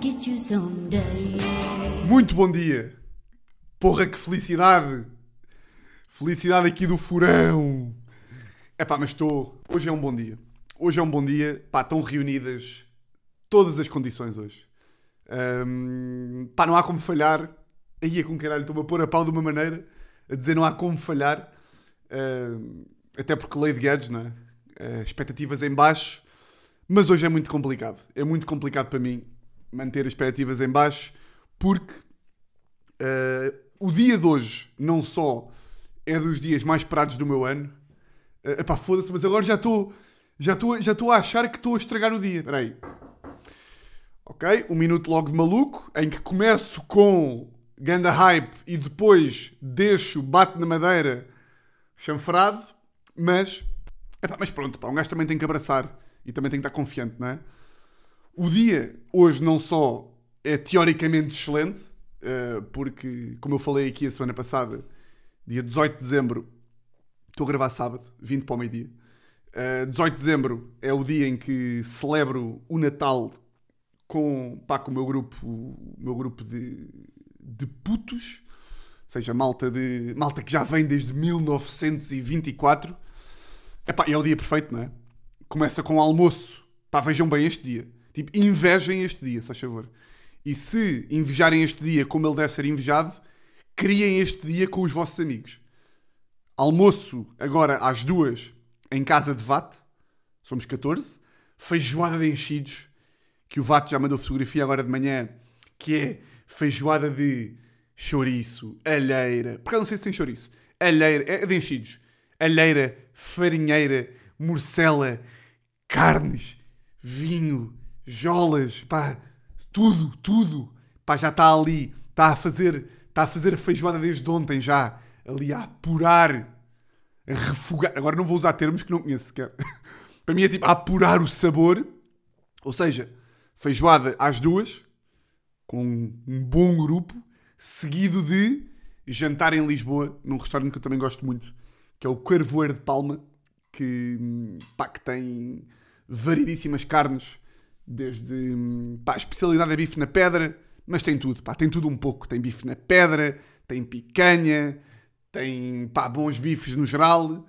get you someday. Muito bom dia. Porra, que felicidade. Felicidade aqui do furão. É pá, mas estou. Hoje é um bom dia. Hoje é um bom dia. Pá, estão reunidas todas as condições hoje. Ahm, pá, não há como falhar. Aí é com caralho, estou-me a pôr a pau de uma maneira a dizer não há como falhar. Ahm, até porque lei de Guedes, não é? Ah, expectativas em baixo. Mas hoje é muito complicado. É muito complicado para mim manter as expectativas em baixo porque Uh, o dia de hoje, não só é dos dias mais esperados do meu ano, uh, epá, foda-se, mas agora já estou já estou já a achar que estou a estragar o dia. Espera aí. Ok, um minuto logo de maluco, em que começo com ganda hype e depois deixo, bate na madeira, chanfrado, mas, epá, mas pronto, pá, um gajo também tem que abraçar e também tem que estar confiante, não é? O dia hoje não só é teoricamente excelente, Uh, porque, como eu falei aqui a semana passada, dia 18 de dezembro, estou a gravar sábado, 20 para o meio-dia. Uh, 18 de dezembro é o dia em que celebro o Natal com, pá, com o meu grupo, o meu grupo de, de putos, ou seja, malta, de, malta que já vem desde 1924. Epá, é o dia perfeito, não é? Começa com o almoço. Pá, vejam bem este dia. Tipo, invejem este dia, se favor. E se invejarem este dia como ele deve ser invejado, criem este dia com os vossos amigos. Almoço agora às duas em casa de VAT, somos 14. Feijoada de enchidos, que o VAT já mandou fotografia agora de manhã, que é feijoada de chouriço, alheira. Porque eu não sei se tem chouriço. Alheira, é de enchidos. Alheira, farinheira, morcela, carnes, vinho, jolas, pá tudo, tudo. Pá, já está ali, está a fazer, está a fazer feijoada desde ontem já, ali a apurar, a refogar. Agora não vou usar termos que não conheço sequer. Para mim é tipo a apurar o sabor. Ou seja, feijoada às duas, com um bom grupo, seguido de jantar em Lisboa, num restaurante que eu também gosto muito, que é o Carvoeiro de Palma, que, pá, que tem variedíssimas carnes Desde. Pá, a especialidade é bife na pedra, mas tem tudo, pá, tem tudo um pouco. Tem bife na pedra, tem picanha, tem pá, bons bifes no geral.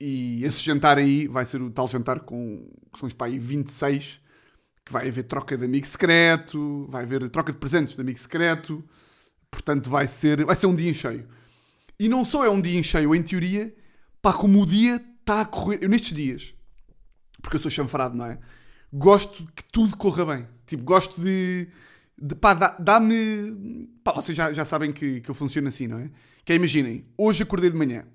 E esse jantar aí vai ser o tal jantar com. que são os pá, aí 26, que vai haver troca de amigo secreto, vai haver troca de presentes de amigo secreto. Portanto, vai ser, vai ser um dia em cheio. E não só é um dia em cheio, em teoria, pá, como o dia está a correr. Eu nestes dias, porque eu sou chanfrado, não é? Gosto que tudo corra bem. Tipo, gosto de. de pá, dá-me. Vocês já, já sabem que, que eu funciono assim, não é? Que é, imaginem, hoje acordei de manhã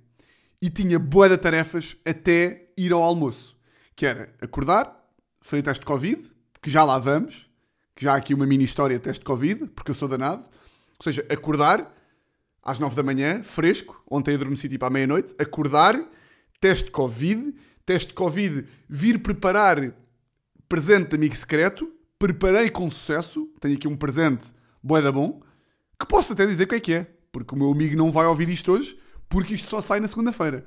e tinha boa de tarefas até ir ao almoço. Que era acordar, fazer teste de Covid, que já lá vamos, que já há aqui uma mini história de teste de Covid, porque eu sou danado. Ou seja, acordar às nove da manhã, fresco, ontem adormeci tipo à meia-noite, acordar, teste de Covid, teste de Covid, vir preparar presente de amigo secreto, preparei com sucesso, tenho aqui um presente boeda bom, que posso até dizer o que é que é, porque o meu amigo não vai ouvir isto hoje, porque isto só sai na segunda-feira.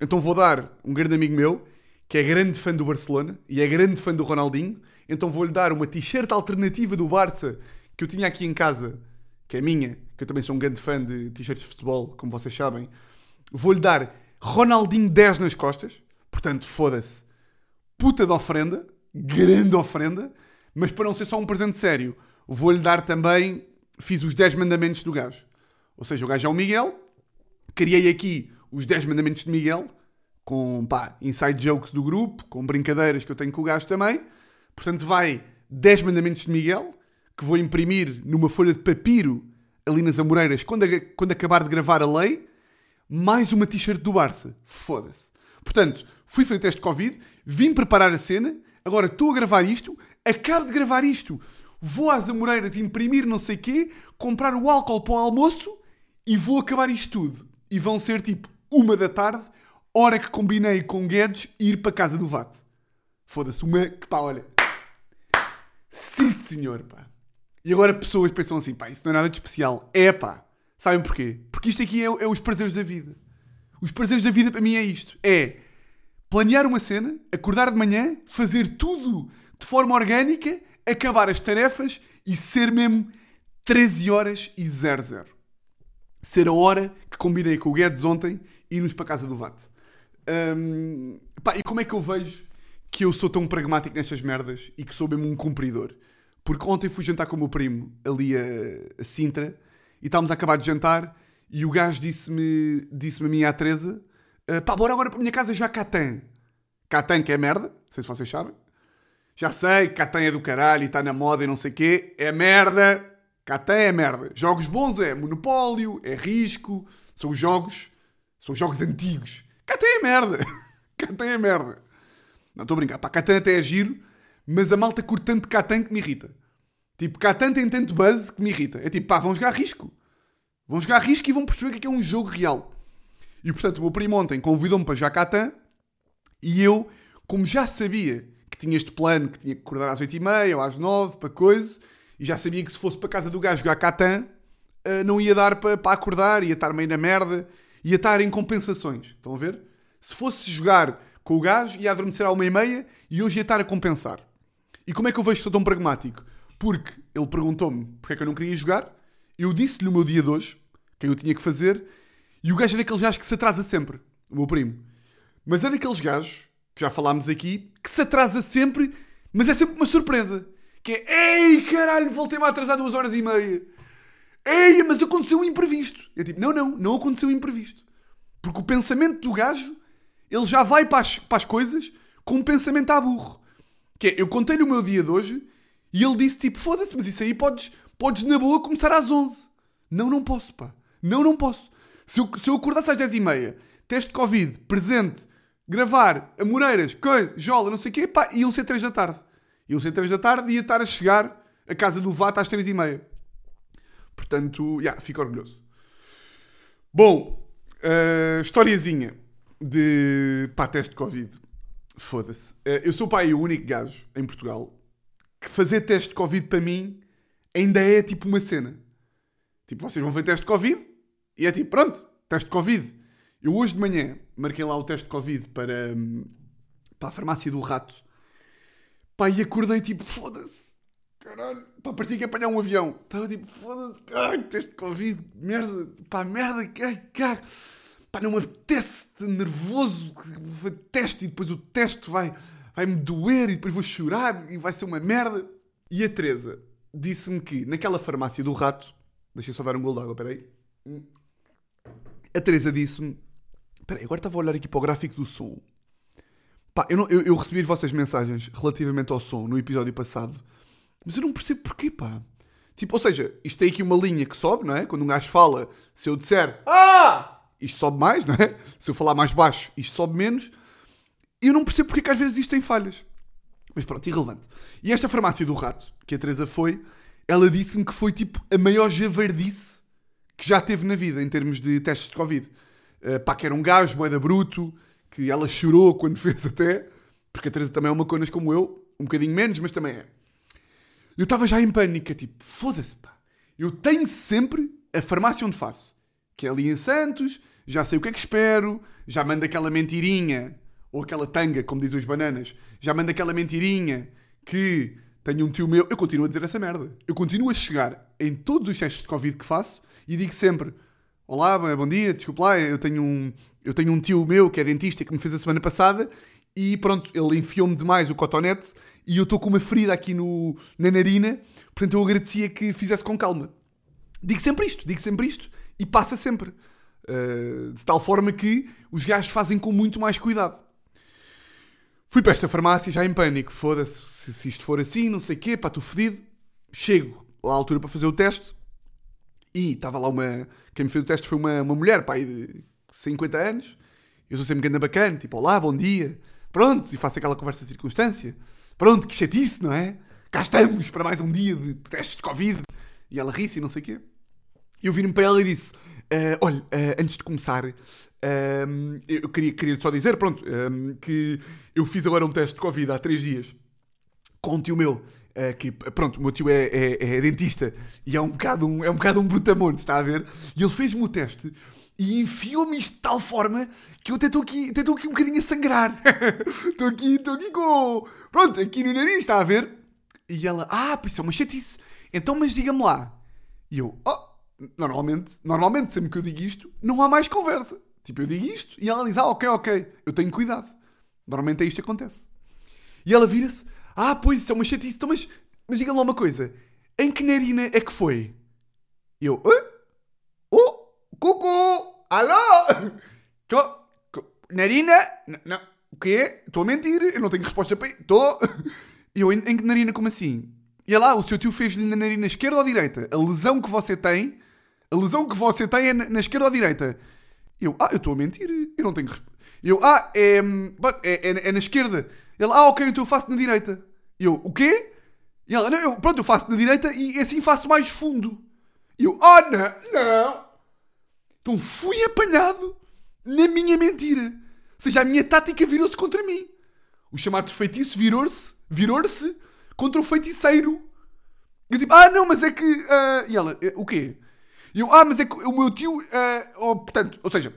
Então vou dar um grande amigo meu, que é grande fã do Barcelona e é grande fã do Ronaldinho, então vou-lhe dar uma t-shirt alternativa do Barça que eu tinha aqui em casa, que é minha, que eu também sou um grande fã de t-shirts de futebol, como vocês sabem. Vou-lhe dar Ronaldinho 10 nas costas, portanto, foda-se. Puta de ofrenda, grande ofrenda, mas para não ser só um presente sério, vou-lhe dar também. Fiz os 10 mandamentos do gajo. Ou seja, o gajo é o Miguel, criei aqui os 10 mandamentos de Miguel, com pá, inside jokes do grupo, com brincadeiras que eu tenho com o gajo também. Portanto, vai 10 mandamentos de Miguel, que vou imprimir numa folha de papiro ali nas Amoreiras quando, quando acabar de gravar a lei, mais uma t-shirt do Barça. Foda-se. Portanto, fui fazer o teste de Covid, vim preparar a cena, Agora estou a gravar isto, acabo de gravar isto, vou às Amoreiras imprimir não sei quê, comprar o álcool para o almoço e vou acabar isto tudo. E vão ser tipo uma da tarde, hora que combinei com Guedes ir para casa do VAT. Foda-se, uma que pá, olha. Sim senhor, pá. E agora pessoas pensam assim, pá, isso não é nada de especial. É pá. Sabem porquê? Porque isto aqui é, é os prazeres da vida. Os prazeres da vida para mim é isto. É planear uma cena, acordar de manhã, fazer tudo de forma orgânica, acabar as tarefas e ser mesmo 13 horas e 00. Ser a hora que combinei com o Guedes ontem e irmos para a casa do VAT. Hum, pá, e como é que eu vejo que eu sou tão pragmático nestas merdas e que sou mesmo um cumpridor? Porque ontem fui jantar com o meu primo ali a, a Sintra e estávamos a acabar de jantar e o gajo disse-me disse a mim e à Teresa uh, pá, bora agora para a minha casa já Catan. Catan que é merda, não sei se vocês sabem. Já sei, Catan é do caralho e está na moda e não sei o quê. É merda. Catan é merda. Jogos bons é Monopólio, é Risco, são jogos, são jogos antigos. Catan é merda. Catan é merda. Não estou a brincar. Pá, Catan até é giro, mas a malta curte tanto Catan que me irrita. Tipo, Catan tem tanto buzz que me irrita. É tipo, pá, vão jogar Risco. Vão jogar Risco e vão perceber que é um jogo real. E portanto, o meu primo ontem convidou-me para Jacatã e eu, como já sabia que tinha este plano, que tinha que acordar às 8h30 ou às 9 para coisa, e já sabia que se fosse para casa do gajo jogar Catan, uh, não ia dar para, para acordar, ia estar meio na merda, ia estar em compensações. Estão a ver? Se fosse jogar com o gajo, ia adormecer à uma e meia e hoje ia estar a compensar. E como é que eu vejo que sou tão pragmático? Porque ele perguntou-me porque é que eu não queria jogar, eu disse-lhe o meu dia de hoje, o que eu tinha que fazer, e o gajo é daqueles gajos que se atrasa sempre, o meu primo. Mas é daqueles gajos, que já falámos aqui, que se atrasa sempre, mas é sempre uma surpresa. Que é, ei caralho, voltei-me a atrasar duas horas e meia. Ei, mas aconteceu um imprevisto. É tipo, não, não, não aconteceu um imprevisto. Porque o pensamento do gajo, ele já vai para as, para as coisas com um pensamento à burro. Que é, eu contei-lhe o meu dia de hoje e ele disse tipo, foda-se, mas isso aí podes, podes na boa começar às 11. Não, não posso, pá. Não, não posso. Se eu, se eu acordasse às 10h30, teste de Covid, presente, gravar, a Moreiras, coisa, jola, não sei o quê, pá, iam ser 3 da tarde. Iam ser 3 da tarde e ia estar a chegar a casa do VAT às 3h30. Portanto, já, yeah, fico orgulhoso. Bom, uh, historiazinha de pá, teste de Covid. Foda-se. Uh, eu sou pai o único gajo em Portugal que fazer teste de Covid para mim ainda é tipo uma cena. Tipo, vocês vão fazer teste de Covid e é tipo, pronto, teste de Covid. Eu hoje de manhã marquei lá o teste de Covid para, hum, para a farmácia do rato. Pá, e acordei tipo, foda-se. Caralho. Pá, parecia que ia apanhar um avião. Estava tipo, foda-se. Ai, teste de Covid. Merda. Pá, merda. Ai, cara. Pá, não me apetece. Nervoso. Teste e depois o teste vai, vai-me doer e depois vou chorar e vai ser uma merda. E a Teresa disse-me que naquela farmácia do rato. Deixa eu só dar um gol d'água, peraí. A Teresa disse-me. Espera agora estava a olhar aqui para o gráfico do som. Pá, eu, não, eu, eu, recebi as vossas mensagens relativamente ao som no episódio passado, mas eu não percebo porquê, pá. Tipo, ou seja, isto tem aqui uma linha que sobe, não é? Quando um gajo fala, se eu disser Ah! Isto sobe mais, não é? Se eu falar mais baixo, isto sobe menos. E eu não percebo porque que às vezes isto tem falhas. Mas pronto, irrelevante. E esta farmácia do rato, que a Teresa foi, ela disse-me que foi tipo a maior javardice que já teve na vida em termos de testes de Covid. Uh, pá, que era um gajo, moeda bruto, que ela chorou quando fez até, porque a Teresa também é uma conas como eu, um bocadinho menos, mas também é. Eu estava já em pânico, tipo, foda-se, pá. Eu tenho sempre a farmácia onde faço, que é ali em Santos, já sei o que é que espero, já mando aquela mentirinha, ou aquela tanga, como dizem os bananas, já mando aquela mentirinha que tenho um tio meu. Eu continuo a dizer essa merda. Eu continuo a chegar em todos os testes de Covid que faço e digo sempre: Olá, bom dia, desculpe lá, eu tenho um, eu tenho um tio meu que é dentista que me fez a semana passada e pronto, ele enfiou-me demais o cotonete e eu estou com uma ferida aqui no, na narina, portanto eu agradecia que fizesse com calma. Digo sempre isto, digo sempre isto e passa sempre. Uh, de tal forma que os gajos fazem com muito mais cuidado. Fui para esta farmácia já em pânico, foda-se, se, isto for assim, não sei o quê, pá, estou fedido. Chego à altura para fazer o teste e estava lá uma. Quem me fez o teste foi uma, uma mulher, pai, de 50 anos. Eu sou sempre grande bacana, tipo, olá, bom dia. Pronto, e faço aquela conversa de circunstância. Pronto, que chatice, não é? Cá estamos para mais um dia de testes de Covid. E ela ri-se e não sei o quê. E eu viro-me para ela e disse: uh, Olha, uh, antes de começar, uh, eu queria, queria só dizer, pronto, que eu fiz agora um teste de Covid há três dias com um tio meu Uh, que, pronto, o meu tio é, é, é, dentista e é um bocado um, é um, bocado um brutamonte, está a ver? E ele fez-me o teste e enfiou-me isto de tal forma que eu até estou aqui, até aqui um bocadinho a sangrar. Estou aqui, estou aqui com. Pronto, aqui no nariz, está a ver? E ela, ah, pois é uma chatice. Então, mas diga-me lá. E eu, oh, normalmente, normalmente, sempre que eu digo isto, não há mais conversa. Tipo, eu digo isto e ela diz, ah, ok, ok, eu tenho cuidado. Normalmente é isto que acontece. E ela vira-se, ah, pois isso é uma chatice. Então, mas, mas diga-me lá uma coisa. Em que narina é que foi? Eu, Hã? oh, cucu, alô? Tô, narina? N- Não, o quê? Estou a mentir, eu não tenho resposta para Estou. Eu, em, em que narina, como assim? E ela, ah, o seu tio fez-lhe na narina esquerda ou direita? A lesão que você tem, a lesão que você tem é na, na esquerda ou direita? Eu, ah, eu estou a mentir, eu não tenho resposta. E eu, ah, é, hum, é, é, é na esquerda. Ele, ah, ok, então eu faço na direita. E eu, o quê? E ela, não, eu, pronto, eu faço na direita e assim faço mais fundo. E eu, ah, não, não. Então fui apanhado na minha mentira. Ou seja, a minha tática virou-se contra mim. O chamado feitiço virou-se virou-se contra o feiticeiro. Eu tipo, ah, não, mas é que. ah", E ela, "Eh, o quê? E eu, ah, mas é que o meu tio. ah, ou, portanto, ou seja,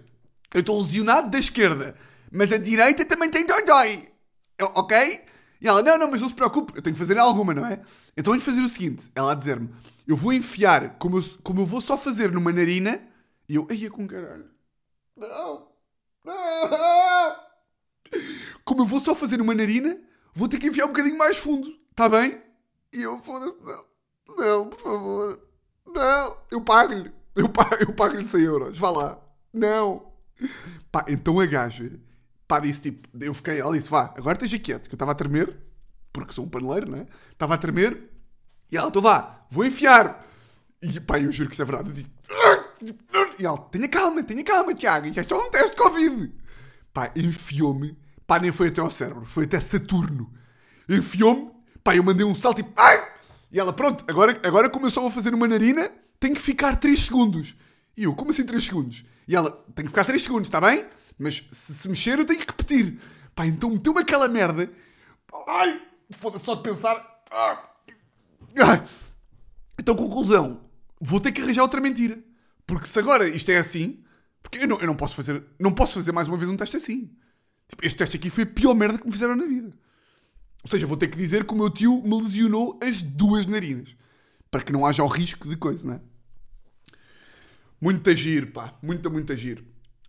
eu estou lesionado da esquerda, mas a direita também tem dói-dói. Eu, Ok? E ela, não, não, mas não se preocupe, eu tenho que fazer alguma, não é? Então vamos fazer o seguinte: ela a dizer-me, eu vou enfiar, como eu, como eu vou só fazer numa narina, e eu, é com caralho. Não, não. Como eu vou só fazer numa narina, vou ter que enfiar um bocadinho mais fundo, está bem? E eu, foda-se, não, não, por favor, não, eu pago-lhe, eu pago- eu pago-lhe 100 euros, vá lá, não. Pá, então a gaja, pá, disse tipo, eu fiquei, ela disse, vá, agora esteja quieto, que eu estava a tremer, porque sou um paneleiro, não é? Estava a tremer, e ela, então vá, vou enfiar. E pá, eu juro que isto é verdade, eu disse, e ela, tenha calma, tenha calma, Tiago, isto é só um teste de Covid. Pá, enfiou-me, pá, nem foi até ao cérebro, foi até Saturno. Enfiou-me, pá, eu mandei um salto e ai! E ela, pronto, agora, agora como eu só vou fazer uma narina, tem que ficar 3 segundos. E eu, como assim 3 segundos? E ela, tem que ficar 3 segundos, está bem? Mas se se mexer eu tenho que repetir. Pá, então meteu-me aquela merda. Ai, foda-se só de pensar. Ah. Ai. Então, conclusão, vou ter que arranjar outra mentira. Porque se agora isto é assim, porque eu não, eu não posso fazer, não posso fazer mais uma vez um teste assim. Tipo, este teste aqui foi a pior merda que me fizeram na vida. Ou seja, vou ter que dizer que o meu tio me lesionou as duas narinas. Para que não haja o risco de coisa, não é? Muito agir, pá. Muito, muito agir.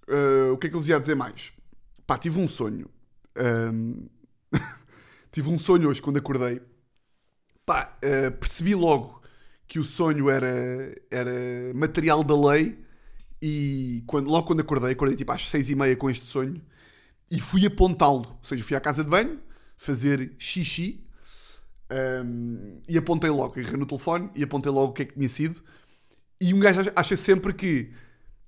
Uh, o que é que eu vos ia dizer mais? Pá, tive um sonho. Ahm, tive um sonho hoje quando acordei. Pá, uh, percebi logo que o sonho era, era material da lei e quando, logo quando acordei, acordei tipo às seis e meia com este sonho e fui apontá-lo. Ou seja, fui à casa de banho fazer xixi um, e apontei logo. Agarrei no telefone e apontei logo o que é que tinha sido. E um gajo acha- sempre que,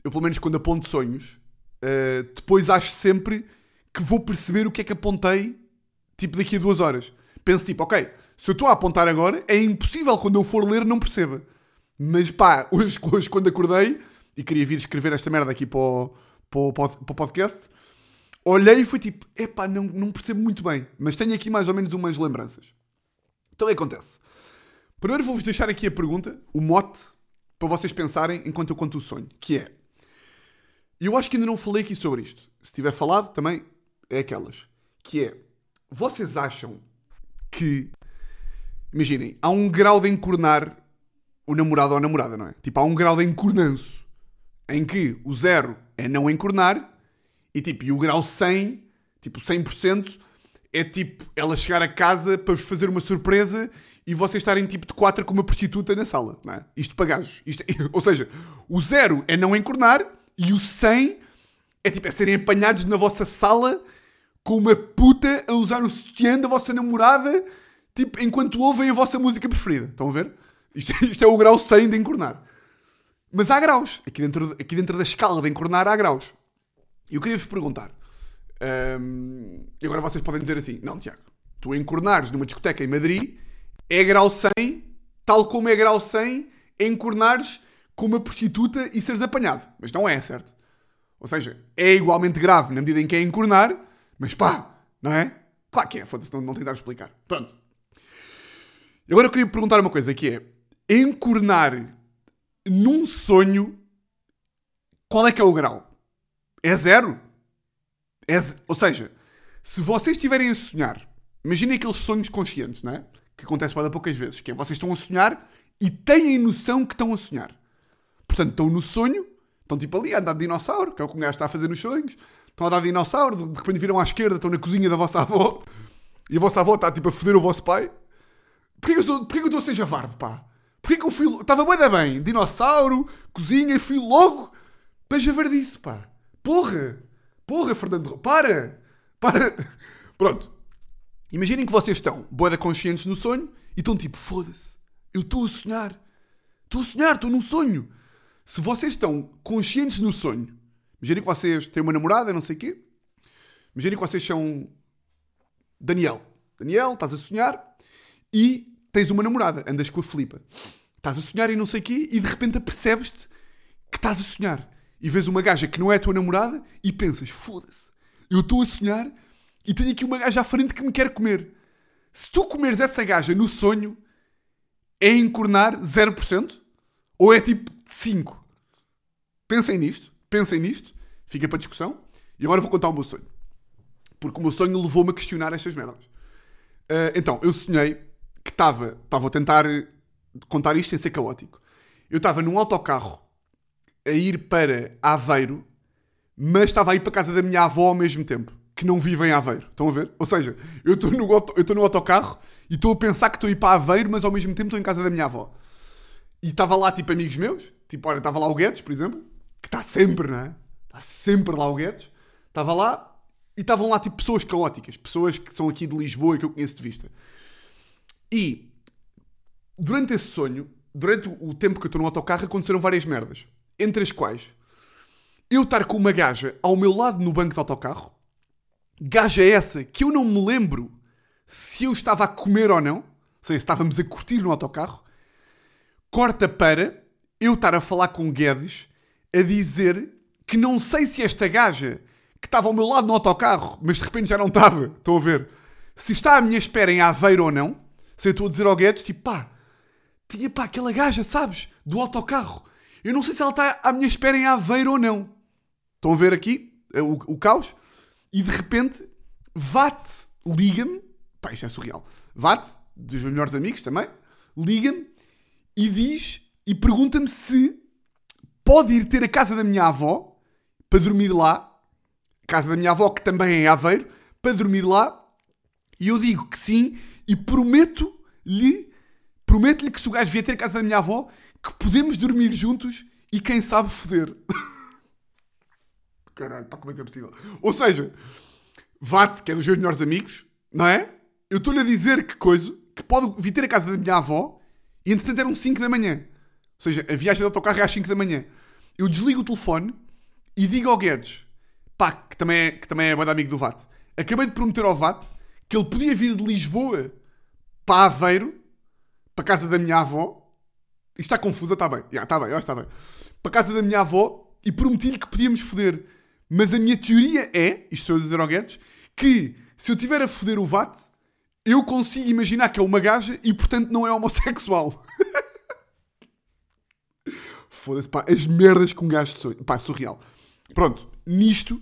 eu pelo menos quando aponto sonhos, uh, depois acho sempre que vou perceber o que é que apontei, tipo daqui a duas horas. Penso tipo, ok, se eu estou a apontar agora, é impossível quando eu for ler não perceba. Mas pá, hoje, hoje quando acordei e queria vir escrever esta merda aqui para o, para o, para o podcast, olhei e foi tipo, epá, não, não percebo muito bem, mas tenho aqui mais ou menos umas lembranças. Então o que acontece? Primeiro vou-vos deixar aqui a pergunta, o mote, para vocês pensarem enquanto eu conto o sonho, que é... Eu acho que ainda não falei aqui sobre isto. Se tiver falado, também é aquelas. Que é, vocês acham que... Imaginem, há um grau de encornar o namorado ou a namorada, não é? Tipo, há um grau de encornanço em que o zero é não encornar e tipo, e o grau 100, tipo 100%, é tipo ela chegar a casa para vos fazer uma surpresa e vocês estarem tipo de quatro com uma prostituta na sala, não é? Isto para gajos. Isto, ou seja, o zero é não encornar e o 100 é tipo é serem apanhados na vossa sala com uma puta a usar o sutiã da vossa namorada tipo enquanto ouvem a vossa música preferida. Estão a ver? Isto, isto é o grau 100 de encornar. Mas há graus. Aqui dentro, aqui dentro da escala de encornar há graus. E eu queria-vos perguntar. hum, e agora vocês podem dizer assim: Não, Tiago, tu encornares numa discoteca em Madrid é grau 100, tal como é grau 100 encornares com uma prostituta e seres apanhado. Mas não é, certo? Ou seja, é igualmente grave na medida em que é encornar, mas pá, não é? Claro que é, foda-se, não, não tentar explicar. Pronto. Agora eu queria perguntar uma coisa que é: encornar num sonho, qual é que é o grau? É zero? É Ou seja, se vocês estiverem a sonhar, imaginem aqueles sonhos conscientes, não é? Que acontece para poucas vezes, que é vocês estão a sonhar e têm noção que estão a sonhar. Portanto, estão no sonho, estão tipo ali a andar de dinossauro, que é o que um gajo está a fazer nos sonhos, estão a andar de dinossauro, de repente viram à esquerda, estão na cozinha da vossa avó, e a vossa avó está tipo a foder o vosso pai. Porquê que eu, sou, porquê que eu estou a ser javardo, pá? Porquê que eu fui... Estava bem bem, dinossauro, cozinha, e fui logo para javardice, pá. Porra! Porra, Fernando, para! Para! Pronto. Imaginem que vocês estão boeda conscientes no sonho e estão tipo, foda-se, eu estou a sonhar. Estou a sonhar, estou num sonho. Se vocês estão conscientes no sonho, imaginem que vocês têm uma namorada, não sei o quê. Imaginem que vocês são Daniel. Daniel, estás a sonhar e tens uma namorada, andas com a Filipa. Estás a sonhar e não sei o quê e de repente apercebes-te que estás a sonhar. E vês uma gaja que não é a tua namorada e pensas, foda-se, eu estou a sonhar e tenho aqui uma gaja à frente que me quer comer. Se tu comeres essa gaja no sonho, é encornar 0%? Ou é tipo 5%? Pensem nisto, pensem nisto, fica para discussão. E agora vou contar o meu sonho. Porque o meu sonho levou-me a questionar estas merdas. Uh, então, eu sonhei que estava. A tentar contar isto sem ser caótico. Eu estava num autocarro a ir para Aveiro, mas estava a ir para a casa da minha avó ao mesmo tempo, que não vive em Aveiro. Estão a ver? Ou seja, eu estou no, eu estou no autocarro e estou a pensar que estou a ir para Aveiro, mas ao mesmo tempo estou em casa da minha avó. E estava lá, tipo, amigos meus. Tipo, olha, estava lá o Guedes, por exemplo, que está sempre, não é? Está sempre lá o Guedes. Estava lá e estavam lá, tipo, pessoas caóticas. Pessoas que são aqui de Lisboa e que eu conheço de vista. E, durante esse sonho, durante o tempo que eu estou no autocarro, aconteceram várias merdas. Entre as quais, eu estar com uma gaja ao meu lado no banco de autocarro. Gaja essa que eu não me lembro se eu estava a comer ou não. Ou seja, se estávamos a curtir no autocarro corta para eu estar a falar com Guedes a dizer que não sei se esta gaja que estava ao meu lado no autocarro, mas de repente já não estava, estão a ver? Se está à minha espera em Aveiro ou não, se eu estou a dizer ao Guedes, tipo, pá, tinha pá, aquela gaja, sabes, do autocarro. Eu não sei se ela está à minha espera em Aveiro ou não. Estão a ver aqui eh, o, o caos? E de repente, Vate liga-me, pá, isto é surreal. Vate, dos meus melhores amigos também, liga-me e diz e pergunta-me se pode ir ter a casa da minha avó para dormir lá, casa da minha avó que também é Aveiro, para dormir lá. E eu digo que sim e prometo-lhe, prometo-lhe que se o gajo vier ter a casa da minha avó, que podemos dormir juntos e quem sabe foder. Caralho, pá, como é que é possível? Ou seja, Vate, que é dos meus melhores amigos, não é? Eu estou-lhe a dizer que coisa, que pode vir ter a casa da minha avó e entretanto eram 5 da manhã. Ou seja, a viagem de autocarro é às 5 da manhã. Eu desligo o telefone e digo ao Guedes, pá, que também é, que também é bom amigo do VAT, acabei de prometer ao VAT que ele podia vir de Lisboa para Aveiro, para a casa da minha avó. Isto está confuso, está bem. está bem, está bem. Para a casa da minha avó e prometi-lhe que podíamos foder. Mas a minha teoria é, isto sou a dizer ao Guedes, que se eu tiver a foder o VAT, eu consigo imaginar que é uma gaja e, portanto, não é homossexual. Foda-se, pá, as merdas com um gajo sonho. Pá, surreal. Pronto, nisto,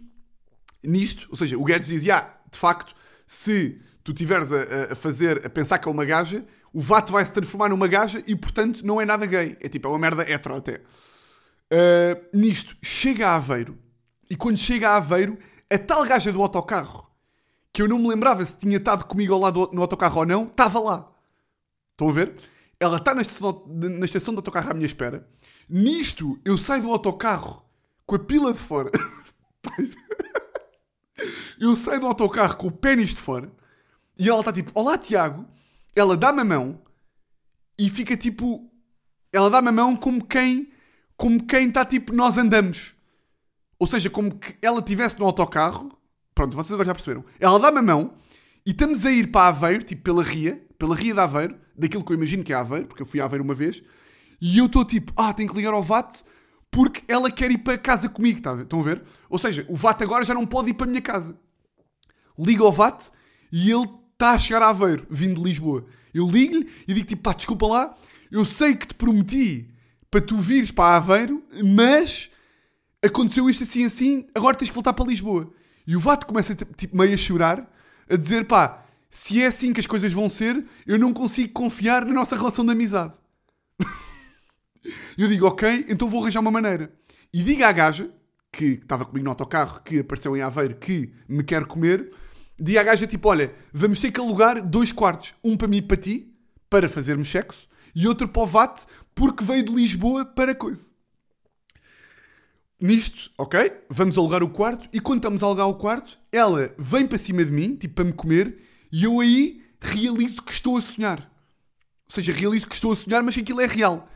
nisto, ou seja, o Guedes dizia, ah, de facto, se tu estiveres a, a, fazer, a pensar que é uma gaja, o vato vai se transformar numa gaja e, portanto, não é nada gay. É tipo, é uma merda hetero até. Uh, nisto, chega a Aveiro e quando chega a Aveiro, a tal gaja do autocarro que eu não me lembrava se tinha estado comigo ao lado no autocarro ou não, estava lá. Estão a ver? Ela está na estação, na estação do autocarro à minha espera. Nisto, eu saio do autocarro com a pila de fora. eu saio do autocarro com o pênis de fora. E ela está tipo, olá Tiago. Ela dá-me a mão e fica tipo. Ela dá-me a mão como quem. Como quem está tipo, nós andamos. Ou seja, como que ela estivesse no autocarro Pronto, vocês agora já perceberam. Ela dá-me a mão e estamos a ir para Aveiro, tipo pela Ria, pela Ria de Aveiro, daquilo que eu imagino que é Aveiro, porque eu fui a Aveiro uma vez, e eu estou tipo, ah, tenho que ligar ao VAT porque ela quer ir para casa comigo, tá, estão a ver? Ou seja, o VAT agora já não pode ir para a minha casa. Ligo ao VAT e ele está a chegar a Aveiro, vindo de Lisboa. Eu ligo-lhe e digo tipo, pá, desculpa lá, eu sei que te prometi para tu vires para Aveiro, mas aconteceu isto assim assim, agora tens que voltar para Lisboa. E o Vato começa tipo, meio a chorar, a dizer: pá, se é assim que as coisas vão ser, eu não consigo confiar na nossa relação de amizade. eu digo, ok, então vou arranjar uma maneira. E diga à gaja, que estava comigo no autocarro, que apareceu em Aveiro, que me quer comer, diga à gaja tipo, olha, vamos ter que alugar dois quartos. Um para mim e para ti, para fazermos sexo, e outro para o VAT, porque veio de Lisboa para coisa. Nisto, ok, vamos alugar o quarto, e quando estamos a alugar o quarto, ela vem para cima de mim, tipo, para me comer, e eu aí realizo que estou a sonhar. Ou seja, realizo que estou a sonhar, mas que aquilo é real.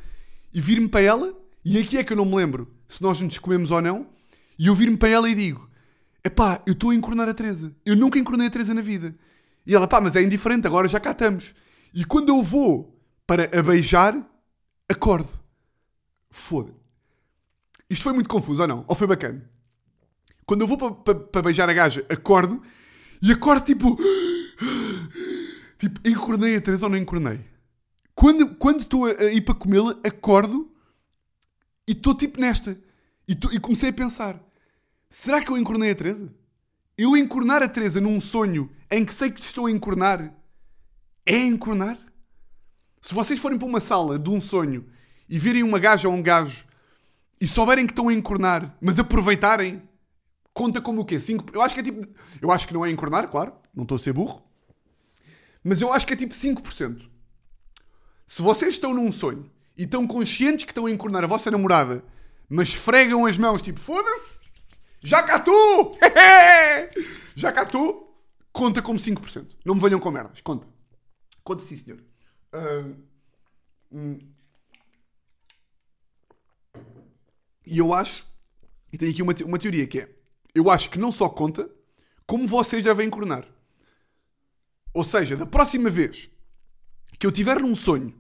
E vir-me para ela, e aqui é que eu não me lembro se nós nos comemos ou não, e eu vir-me para ela e digo: Epá, eu estou a encornar a Teresa. Eu nunca encornei a Teresa na vida. E ela, pá, mas é indiferente, agora já cá estamos. E quando eu vou para a beijar, acordo. Foda. Isto foi muito confuso ou não? Ou foi bacana? Quando eu vou para, para, para beijar a gaja, acordo e acordo tipo. Tipo, encornei a Teresa ou não encornei? Quando, quando estou a, a ir para comê-la, acordo e estou tipo nesta. E, tô- e comecei a pensar: será que eu encornei a Teresa? Eu encornar a Teresa num sonho em que sei que estou a encornar é encornar? Se vocês forem para uma sala de um sonho e virem uma gaja ou um gajo e souberem que estão a encornar, mas aproveitarem, conta como o quê? Cinco... Eu acho que é tipo. Eu acho que não é encornar, claro, não estou a ser burro, mas eu acho que é tipo 5%. Se vocês estão num sonho e estão conscientes que estão a encornar a vossa namorada, mas esfregam as mãos tipo foda-se, já cá estou! já cá estou! Conta como 5%. Não me venham com merdas, conta. Conta sim, senhor. Ah, hum. E eu acho, e tenho aqui uma, uma teoria que é, eu acho que não só conta, como vocês devem encornar. Ou seja, da próxima vez que eu tiver num sonho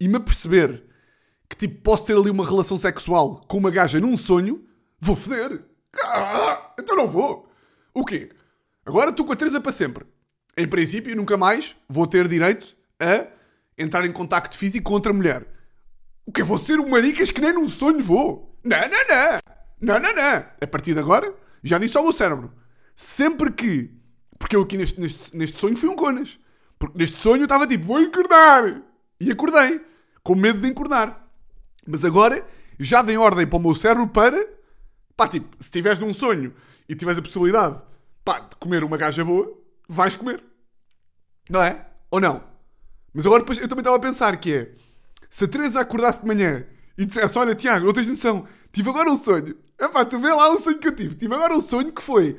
e me aperceber que tipo posso ter ali uma relação sexual com uma gaja num sonho, vou foder. Ah, então não vou. O quê? Agora estou com a Teresa para sempre. Em princípio, nunca mais vou ter direito a entrar em contacto físico com outra mulher. O quê? Vou ser um maricas que nem num sonho vou. Não, não, não. Não, não, não. A partir de agora, já disse ao meu cérebro. Sempre que... Porque eu aqui neste, neste, neste sonho fui um conas. Porque neste sonho eu estava tipo, vou encornar. E acordei. Com medo de encornar. Mas agora já dei ordem para o meu cérebro para. Pá, tipo, se estiveres num sonho e tiveres a possibilidade pá, de comer uma gaja boa, vais comer. Não é? Ou não? Mas agora depois eu também estava a pensar que é. Se a Teresa acordasse de manhã e dissesse: Olha, Tiago, não tens noção, tive agora um sonho. Epá, tu vê lá o sonho que eu tive. Tive agora um sonho que foi.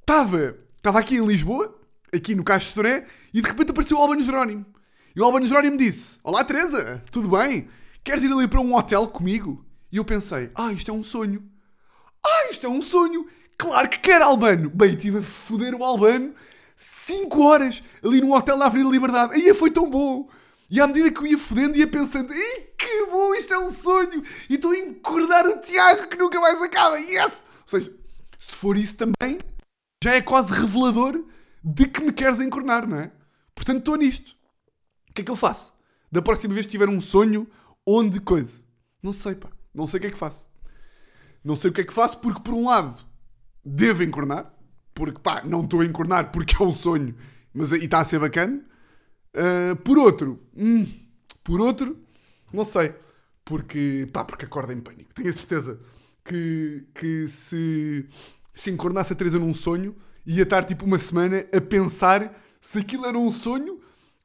Estava, estava aqui em Lisboa, aqui no Caixa Soré, e de repente apareceu o Albano Jerónimo. E o Albano Jerónimo disse: Olá, Teresa, tudo bem? Queres ir ali para um hotel comigo? E eu pensei: Ah, isto é um sonho. Ah, isto é um sonho. Claro que quer, Albano. Bem, estive a foder o Albano 5 horas ali no hotel na Avenida Liberdade. Aí foi tão bom. E à medida que eu ia fodendo, ia pensando: Ei, que bom, isto é um sonho. E estou a encordar o Tiago que nunca mais acaba. Yes! Ou seja, se for isso também, já é quase revelador de que me queres encornar, não é? Portanto, estou nisto. O que é que eu faço? Da próxima vez que tiver um sonho, onde coisa? Não sei, pá. Não sei o que é que faço. Não sei o que é que faço porque, por um lado, devo encornar. Porque, pá, não estou a encornar porque é um sonho. Mas e está a ser bacana. Uh, por outro, hum, por outro, não sei. Porque, pá, porque acordo em pânico. Tenho a certeza que, que se, se encornasse a Teresa num sonho, ia estar tipo uma semana a pensar se aquilo era um sonho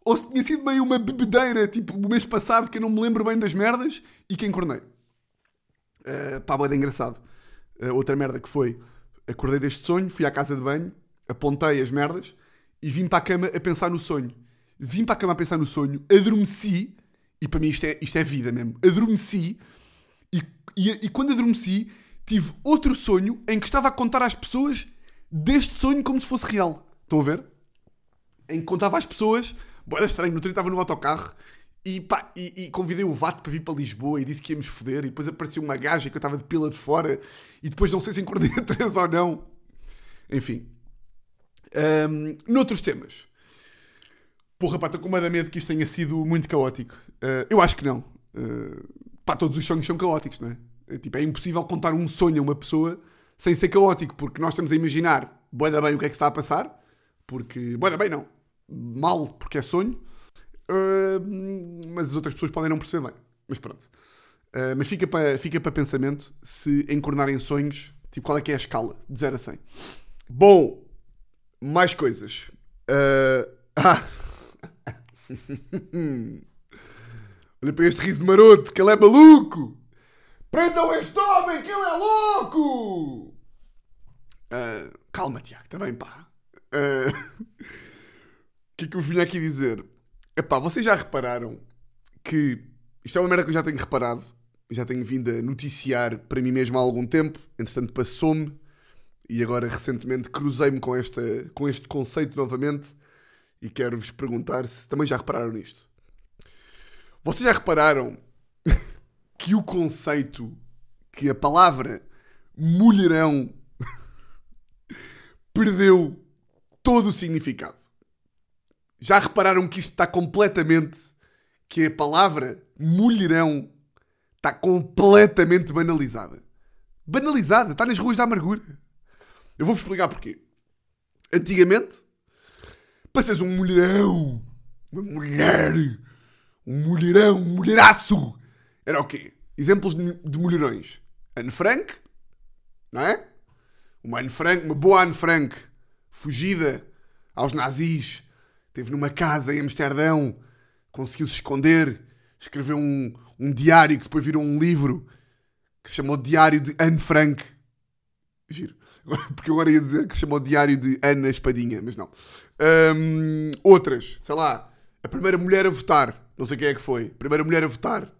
ou se tinha sido meio uma bebedeira, tipo o mês passado, que eu não me lembro bem das merdas e que encornei. Uh, pá, boa engraçado. Uh, outra merda que foi, acordei deste sonho, fui à casa de banho, apontei as merdas e vim para a cama a pensar no sonho. Vim para a cama a pensar no sonho, adormeci, e para mim isto é, isto é vida mesmo, adormeci, e, e, e quando adormeci, tive outro sonho em que estava a contar às pessoas deste sonho como se fosse real. Estão a ver? Em que contava às pessoas, boa estranho, no dia estava no autocarro e, pá, e, e convidei o Vato para vir para Lisboa e disse que íamos foder. E depois apareceu uma gaja que eu estava de pila de fora. E depois não sei se encordei a três ou não. Enfim. Um, noutros temas. Porra, pá, estou com medo que isto tenha sido muito caótico. Uh, eu acho que não. Uh, pá, todos os sonhos são caóticos, não é? é? Tipo, é impossível contar um sonho a uma pessoa sem ser caótico, porque nós estamos a imaginar, boa da bem, o que é que está a passar. Porque, boa da bem, não. mal porque é sonho, uh, mas as outras pessoas podem não perceber bem. Mas pronto. Uh, mas fica para fica para pensamento se encornarem sonhos, tipo qual é que é a escala de 0 a 100. Bom, mais coisas. Uh, ah. Olha para este riso maroto, que ele é maluco! Prendam este homem, que ele é louco! Uh, calma, Tiago, também pá. Uh, o que é que eu vim aqui dizer? Epá, vocês já repararam que isto é uma merda que eu já tenho reparado, já tenho vindo a noticiar para mim mesmo há algum tempo, entretanto passou-me e agora recentemente cruzei-me com, com este conceito novamente e quero-vos perguntar se também já repararam nisto. Vocês já repararam que o conceito, que a palavra mulherão perdeu todo o significado? Já repararam que isto está completamente. que a palavra mulherão está completamente banalizada? Banalizada, está nas ruas da amargura. Eu vou-vos explicar porquê. Antigamente, para seres um mulherão, uma mulher, um mulherão, um mulheraço, era o quê? Exemplos de mulherões. Anne Frank, não é? Uma Anne Frank, uma boa Anne Frank, fugida aos nazis, esteve numa casa em Amsterdão, conseguiu se esconder, escreveu um, um diário que depois virou um livro que se chamou Diário de Anne Frank. Giro. Porque agora ia dizer que se chamou Diário de Ana Espadinha, mas não. Um, outras, sei lá, a primeira mulher a votar, não sei quem é que foi, primeira mulher a votar,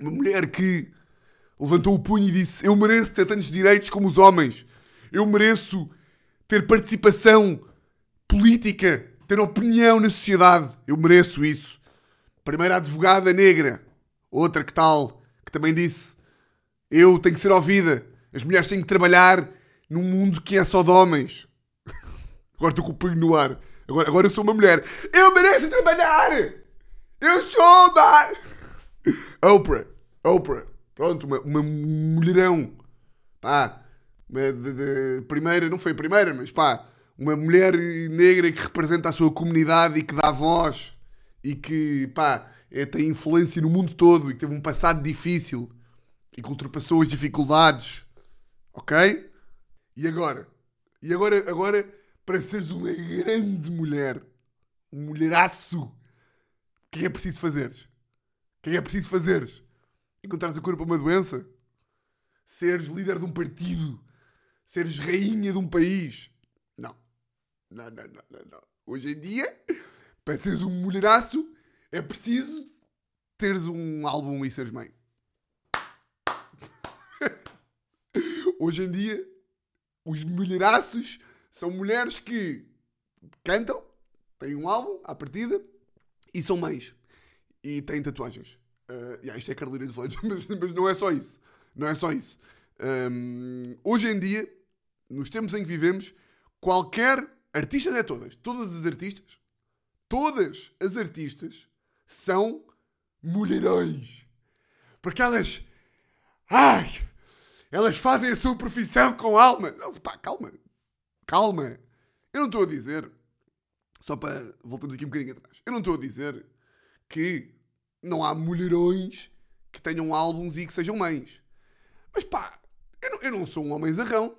uma mulher que levantou o punho e disse: Eu mereço ter tantos direitos como os homens, eu mereço ter participação política, ter opinião na sociedade, eu mereço isso. Primeira advogada negra, outra que tal, que também disse: Eu tenho que ser ouvida, as mulheres têm que trabalhar num mundo que é só de homens. Agora estou com o punho no ar. Agora, agora eu sou uma mulher. Eu mereço trabalhar! Eu sou uma... Oprah. Oprah. Pronto, uma, uma mulherão. Pá. Uma de, de, primeira, não foi a primeira, mas pá. Uma mulher negra que representa a sua comunidade e que dá voz. E que, pá, é, tem influência no mundo todo e que teve um passado difícil. E que ultrapassou as dificuldades. Ok? E agora? E agora, agora para seres uma grande mulher, um mulheraço, o que é, é preciso fazeres? O é, que é preciso fazeres? Encontrares a cura para uma doença? Seres líder de um partido? Seres rainha de um país? Não. Não, não, não, não. não. Hoje em dia, para seres um mulheraço, é preciso teres um álbum e seres mãe. Hoje em dia, os mulheraços são mulheres que cantam, têm um álbum à partida e são mães. E têm tatuagens. Uh, yeah, isto é Carolina de Flores, mas, mas, não é só isso. Não é só isso. Um, hoje em dia, nos tempos em que vivemos, qualquer artista é todas, todas as artistas, todas as artistas são mulherões. Porque elas. Ai! Elas fazem a sua profissão com alma. Pá, calma. Calma. Eu não estou a dizer. Só para. Voltamos aqui um bocadinho atrás. Eu não estou a dizer que não há mulherões que tenham álbuns e que sejam mães. Mas pá, eu não, eu não sou um homem zarrão.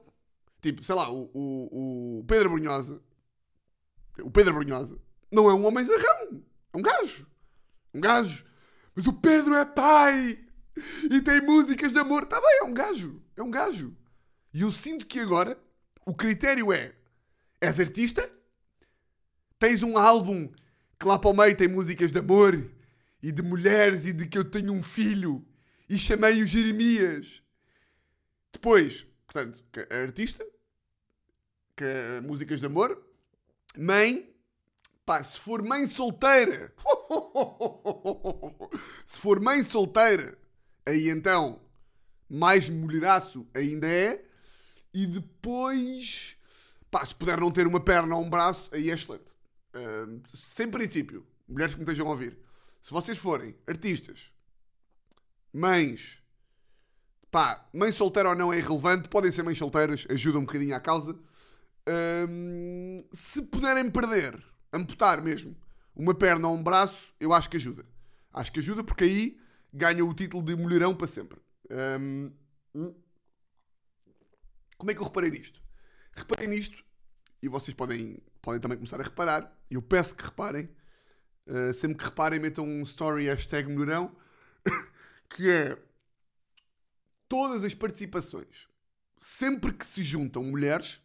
Tipo, sei lá, o, o, o Pedro Brunhosa. O Pedro Brunhosa não é um homem zarrão. É um gajo. Um gajo. Mas o Pedro é pai e tem músicas de amor. Está bem, é um gajo. É um gajo. E eu sinto que agora o critério é: és artista? Tens um álbum que lá para o meio tem músicas de amor e de mulheres e de que eu tenho um filho e chamei-o Jeremias. Depois, portanto, é artista, que é músicas de amor, mãe, pá, se for mãe solteira, se for mãe solteira, aí então mais mulheraço ainda é. E depois, pá, se puder não ter uma perna ou um braço, aí é excelente. Uh, sem princípio, mulheres que me estejam a ouvir, se vocês forem artistas, mães, pá, mãe solteira ou não é irrelevante, podem ser mães solteiras, ajudam um bocadinho à causa. Se puderem perder amputar mesmo, uma perna ou um braço, eu acho que ajuda. Acho que ajuda porque aí ganha o título de mulherão para sempre. Hum. Como é que eu reparei nisto? Reparei nisto, e vocês podem, podem também começar a reparar, e eu peço que reparem, uh, sempre que reparem, metam um story hashtag mulherão, que é todas as participações, sempre que se juntam mulheres,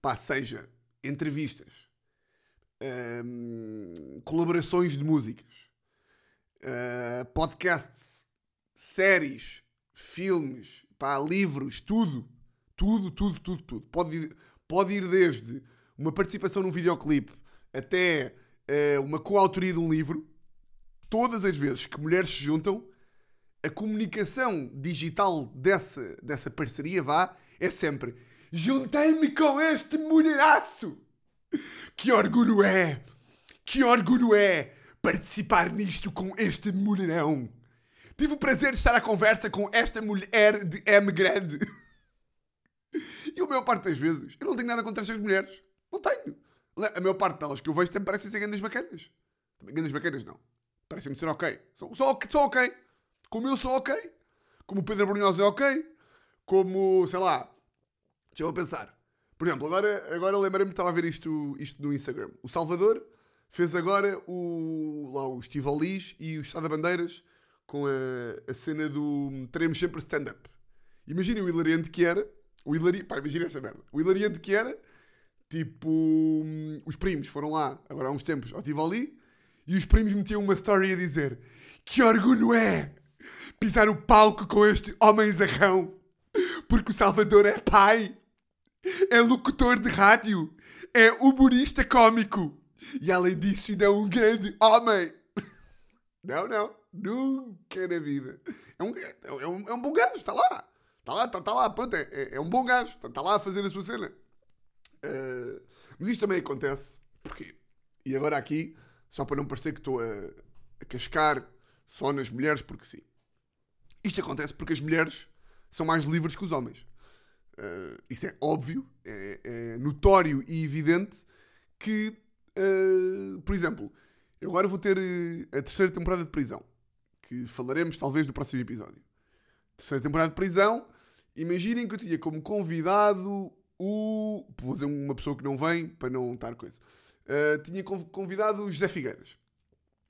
pá, seja entrevistas, hum, colaborações de músicas, uh, podcasts, séries, filmes, pá, livros, tudo, tudo, tudo, tudo, tudo. Pode ir, pode ir desde uma participação num videoclipe até uh, uma coautoria de um livro. Todas as vezes que mulheres se juntam, a comunicação digital dessa, dessa parceria vá é sempre juntei-me com este mulheraço. Que orgulho é! Que orgulho é participar nisto com este mulherão. Tive o prazer de estar à conversa com esta mulher de M grande. E a maior parte das vezes, eu não tenho nada contra estas mulheres. Não tenho. A maior parte delas que eu vejo também parecem ser grandes bacanas. Grandes bacanas não. Parecem-me ser ok. São, são, são ok. Como eu sou ok. Como o Pedro Brunhosa é ok. Como, sei lá. Deixa eu pensar. Por exemplo, agora, agora lembrei-me que estava a ver isto, isto no Instagram. O Salvador fez agora o, lá, o Estivalis e o Estado da Bandeiras com a, a cena do teremos sempre stand-up. Imaginem o hilariante que era. O hilariante, pá, imaginem esta merda. O hilariante que era, tipo, hum, os primos foram lá, agora há uns tempos, ao Tivoli, e os primos metiam uma story a dizer que orgulho é pisar o palco com este homem zarrão, porque o Salvador é pai, é locutor de rádio, é humorista cómico, e além disso ainda é um grande homem. Não, não. Nunca na vida. É um, é um, é um bom gajo, está lá. Está lá, está tá lá, pronto, é, é, é, um bom gajo, está tá lá a fazer a sua cena. Uh, mas isto também acontece, porquê? E agora aqui, só para não parecer que estou a, a cascar só nas mulheres, porque sim. Isto acontece porque as mulheres são mais livres que os homens. Uh, isso é óbvio, é, é, notório e evidente que, uh, por exemplo, eu agora vou ter a terceira temporada de prisão que falaremos talvez no próximo episódio. Terceira temporada de prisão. Imaginem que eu tinha como convidado o. Vou dizer uma pessoa que não vem para não estar coisa. Uh, tinha convidado o José Figueiras.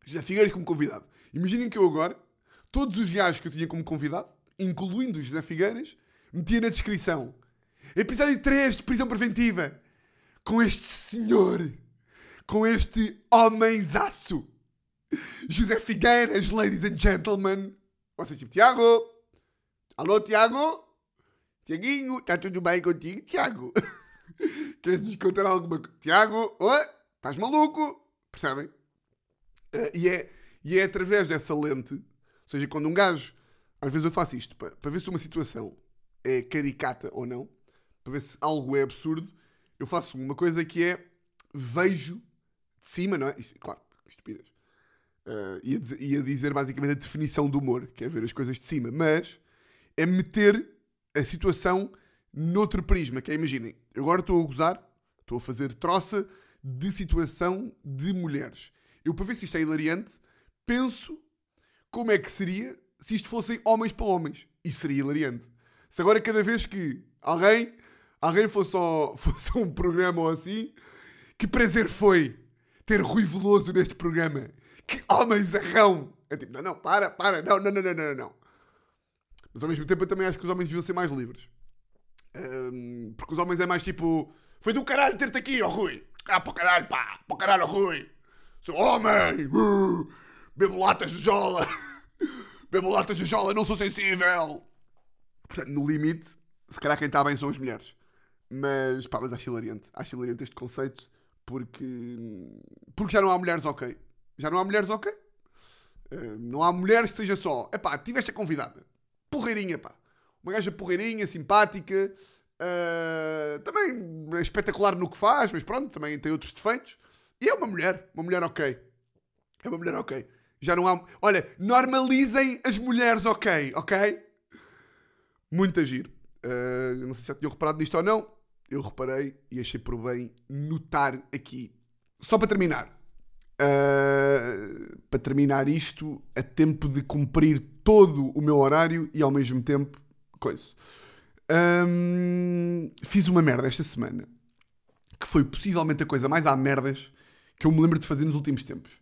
José Figueiras como convidado. Imaginem que eu agora, todos os gajos que eu tinha como convidado, incluindo o José Figueiras, metia na descrição. Episódio 3 de prisão preventiva. Com este senhor. Com este homenzaço José Figueiras, ladies and gentlemen. Vocês tipo, Tiago. Alô, Tiago? Tiaguinho, está tudo bem contigo? Tiago. Queres nos contar alguma coisa? Tiago, oi? Estás maluco? Percebem? Uh, e, é, e é através dessa lente, ou seja, quando um gajo, às vezes eu faço isto, para, para ver se uma situação é caricata ou não, para ver se algo é absurdo, eu faço uma coisa que é vejo de cima, não é? Isto, claro, estupidez. Uh, ia, dizer, ia dizer basicamente a definição do humor, que é ver as coisas de cima, mas é meter a situação noutro prisma, que é, imaginem, eu agora estou a gozar, estou a fazer troça de situação de mulheres. Eu, para ver se isto é hilariante, penso como é que seria se isto fossem homens para homens. E seria hilariante. Se agora cada vez que alguém, alguém fosse, ao, fosse um programa ou assim, que prazer foi ter Rui Veloso neste programa que homem zarrão! É tipo, não, não, para, para, não, não, não, não, não, não. Mas ao mesmo tempo eu também acho que os homens deviam ser mais livres. Um, porque os homens é mais tipo, foi do caralho ter-te aqui, ó oh, Rui! Ah, para caralho, pá, para caralho, ó Rui! Sou homem! Uh, bebo latas de jola! bebo latas de jola, não sou sensível! Portanto, no limite, se calhar quem está bem são as mulheres. Mas, pá, mas acho hilariante. Acho hilariante este conceito porque, porque já não há mulheres ok. Já não há mulheres ok? Não há mulheres que seja só. Epá, tiveste a convidada. Porreirinha, pá. Uma gaja porreirinha, simpática. Uh, também é espetacular no que faz, mas pronto, também tem outros defeitos. E é uma mulher. Uma mulher ok. É uma mulher ok. Já não há. Olha, normalizem as mulheres ok, ok? Muito agir. Uh, não sei se já tinham reparado nisto ou não. Eu reparei e achei por bem notar aqui só para terminar. Uh, para terminar isto, a tempo de cumprir todo o meu horário e ao mesmo tempo, coisa. Um, fiz uma merda esta semana que foi possivelmente a coisa mais à merdas que eu me lembro de fazer nos últimos tempos.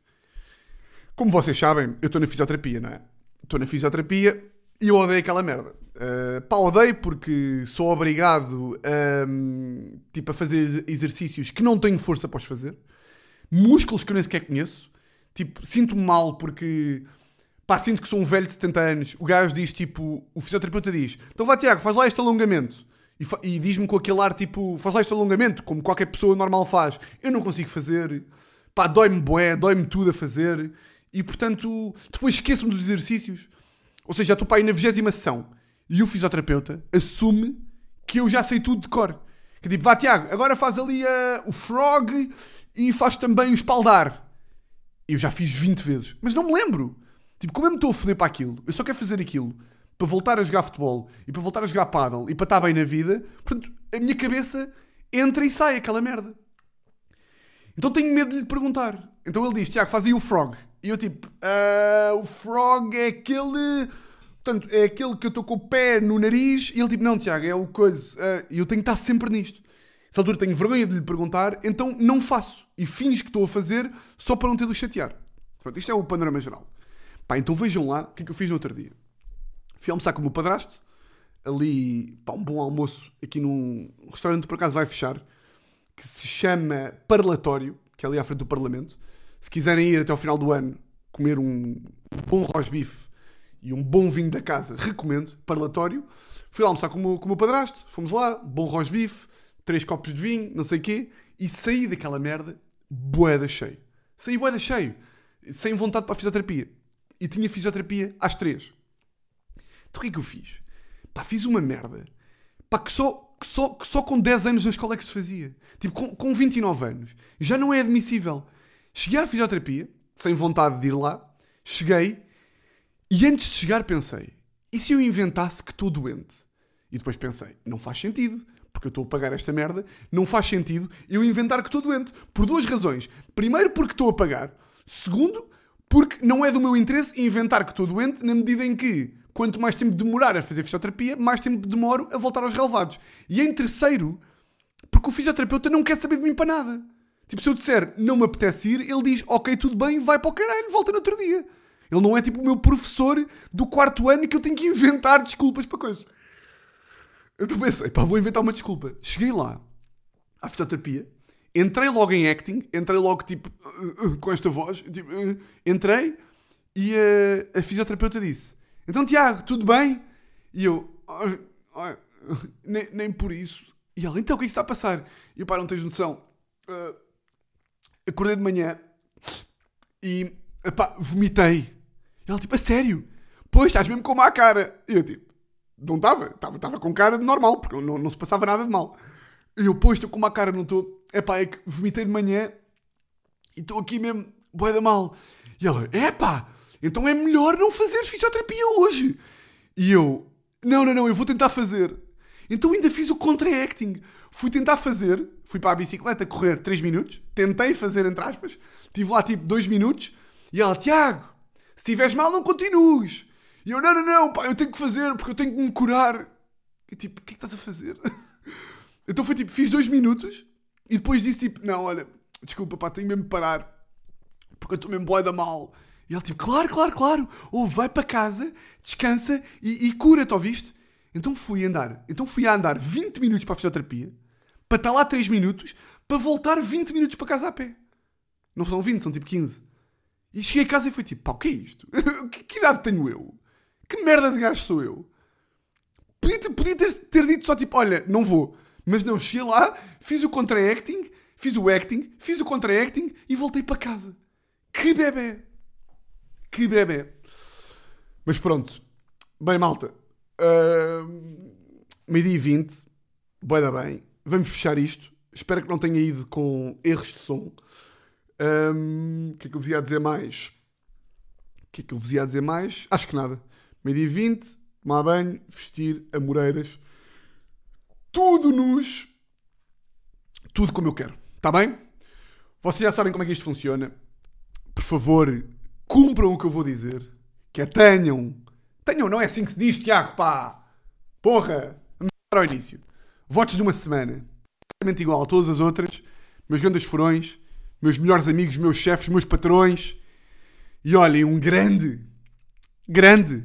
Como vocês sabem, eu estou na fisioterapia, não é? Estou na fisioterapia e eu odeio aquela merda. Uh, pá, odeio porque sou obrigado a, tipo, a fazer exercícios que não tenho força para os fazer. Músculos que eu nem sequer conheço. Tipo, sinto-me mal porque... Pá, sinto que sou um velho de 70 anos. O gajo diz, tipo... O fisioterapeuta diz... Então vá, Tiago, faz lá este alongamento. E, e diz-me com aquele ar, tipo... Faz lá este alongamento, como qualquer pessoa normal faz. Eu não consigo fazer. Pá, dói-me bué, dói-me tudo a fazer. E, portanto, depois esqueço-me dos exercícios. Ou seja, já estou para aí na vigésima sessão. E o fisioterapeuta assume que eu já sei tudo de cor. Que tipo, vá Tiago, agora faz ali uh, o frog e faz também o espaldar. Eu já fiz 20 vezes. Mas não me lembro. Tipo, como eu me estou a foder para aquilo, eu só quero fazer aquilo para voltar a jogar futebol e para voltar a jogar paddle e para estar bem na vida. Portanto, a minha cabeça entra e sai aquela merda. Então tenho medo de lhe perguntar. Então ele diz, Tiago, faz aí o frog. E eu tipo, uh, o frog é aquele. Portanto, é aquele que eu estou com o pé no nariz. E ele tipo, não, Tiago, é o coisa. E eu tenho que estar sempre nisto. Nessa altura tenho vergonha de lhe perguntar, então não faço. E fins que estou a fazer só para não ter de chatear. Pronto, isto é o panorama geral. Pá, então vejam lá o que é que eu fiz no outro dia. Fui almoçar com o meu padrasto. Ali, pá, um bom almoço aqui num restaurante por acaso vai fechar. Que se chama Parlatório, que é ali à frente do Parlamento. Se quiserem ir até ao final do ano comer um bom rosbife e um bom vinho da casa, recomendo, parlatório. Fui lá almoçar com o meu, com o meu padrasto, fomos lá, bom rosbife, três copos de vinho, não sei o quê, e saí daquela merda boeda cheio. Saí boeda cheio, sem vontade para a fisioterapia. E tinha fisioterapia às três. Então o que é que eu fiz? Pá, fiz uma merda. Pá, que só, que só, que só com 10 anos na escola é que se fazia. Tipo, com, com 29 anos. Já não é admissível. Cheguei à fisioterapia, sem vontade de ir lá, cheguei e antes de chegar pensei: e se eu inventasse que estou doente? E depois pensei: não faz sentido, porque eu estou a pagar esta merda, não faz sentido eu inventar que estou doente. Por duas razões. Primeiro, porque estou a pagar. Segundo, porque não é do meu interesse inventar que estou doente na medida em que, quanto mais tempo demorar a fazer fisioterapia, mais tempo demoro a voltar aos relevados. E em terceiro, porque o fisioterapeuta não quer saber de mim para nada. Tipo, se eu disser não me apetece ir, ele diz ok, tudo bem, vai para o caralho, volta no outro dia. Ele não é tipo o meu professor do quarto ano que eu tenho que inventar desculpas para coisas. Então pensei, pá, vou inventar uma desculpa. Cheguei lá, à fisioterapia, entrei logo em acting, entrei logo tipo, uh, uh, com esta voz, tipo, uh, entrei e a fisioterapeuta disse: Então, Tiago, tudo bem? E eu, nem, nem por isso. E ela, então o que é que está a passar? E eu, pá, não tens noção. Uh, acordei de manhã e epá, vomitei. Ela tipo, a sério? Pois, estás mesmo com má cara. E eu tipo, não estava, estava com cara de normal, porque não, não se passava nada de mal. E eu, pois, estou com má cara, não estou. Epá, é que vomitei de manhã e estou aqui mesmo, boia da mal. E ela, epá, então é melhor não fazer fisioterapia hoje. E eu, não, não, não, eu vou tentar fazer. Então ainda fiz o contra-acting. Fui tentar fazer, fui para a bicicleta correr 3 minutos, tentei fazer entre aspas, estive lá tipo 2 minutos e ela, Tiago, se estiveres mal não continues. E eu, não, não, não, pá, eu tenho que fazer porque eu tenho que me curar. E tipo, o que é que estás a fazer? então foi tipo, fiz 2 minutos e depois disse tipo, não, olha, desculpa, pá, tenho mesmo de parar porque eu estou mesmo boia da mal. E ela tipo, claro, claro, claro, ou vai para casa, descansa e, e cura-te, ouviste? Então fui andar, então fui a andar 20 minutos para a fisioterapia para estar lá 3 minutos, para voltar 20 minutos para casa a pé. Não são 20, são tipo 15. E cheguei a casa e foi tipo, pá, o que é isto? que, que, idade tenho eu? Que merda de gajo sou eu? Podia, podia ter, ter dito só tipo, olha, não vou. Mas não, cheguei lá, fiz o contra-acting, fiz o acting, fiz o contra-acting e voltei para casa. Que bebê! Que bebê! Mas pronto. Bem, malta. Uh, Meio-dia e 20. Boa da bem vamos fechar isto. Espero que não tenha ido com erros de som. O um, que é que eu vos ia dizer mais? O que é que eu vos ia dizer mais? Acho que nada. Meio-dia 20, tomar banho, vestir amoreiras. Tudo nos. Tudo como eu quero. Está bem? Vocês já sabem como é que isto funciona. Por favor, cumpram o que eu vou dizer. Que é tenham. Tenham, não é assim que se diz, Tiago, pá. Porra. Vamos ao início. Votos de uma semana. Exatamente igual a todas as outras. Meus grandes furões. Meus melhores amigos, meus chefes, meus patrões. E olhem, um grande, grande,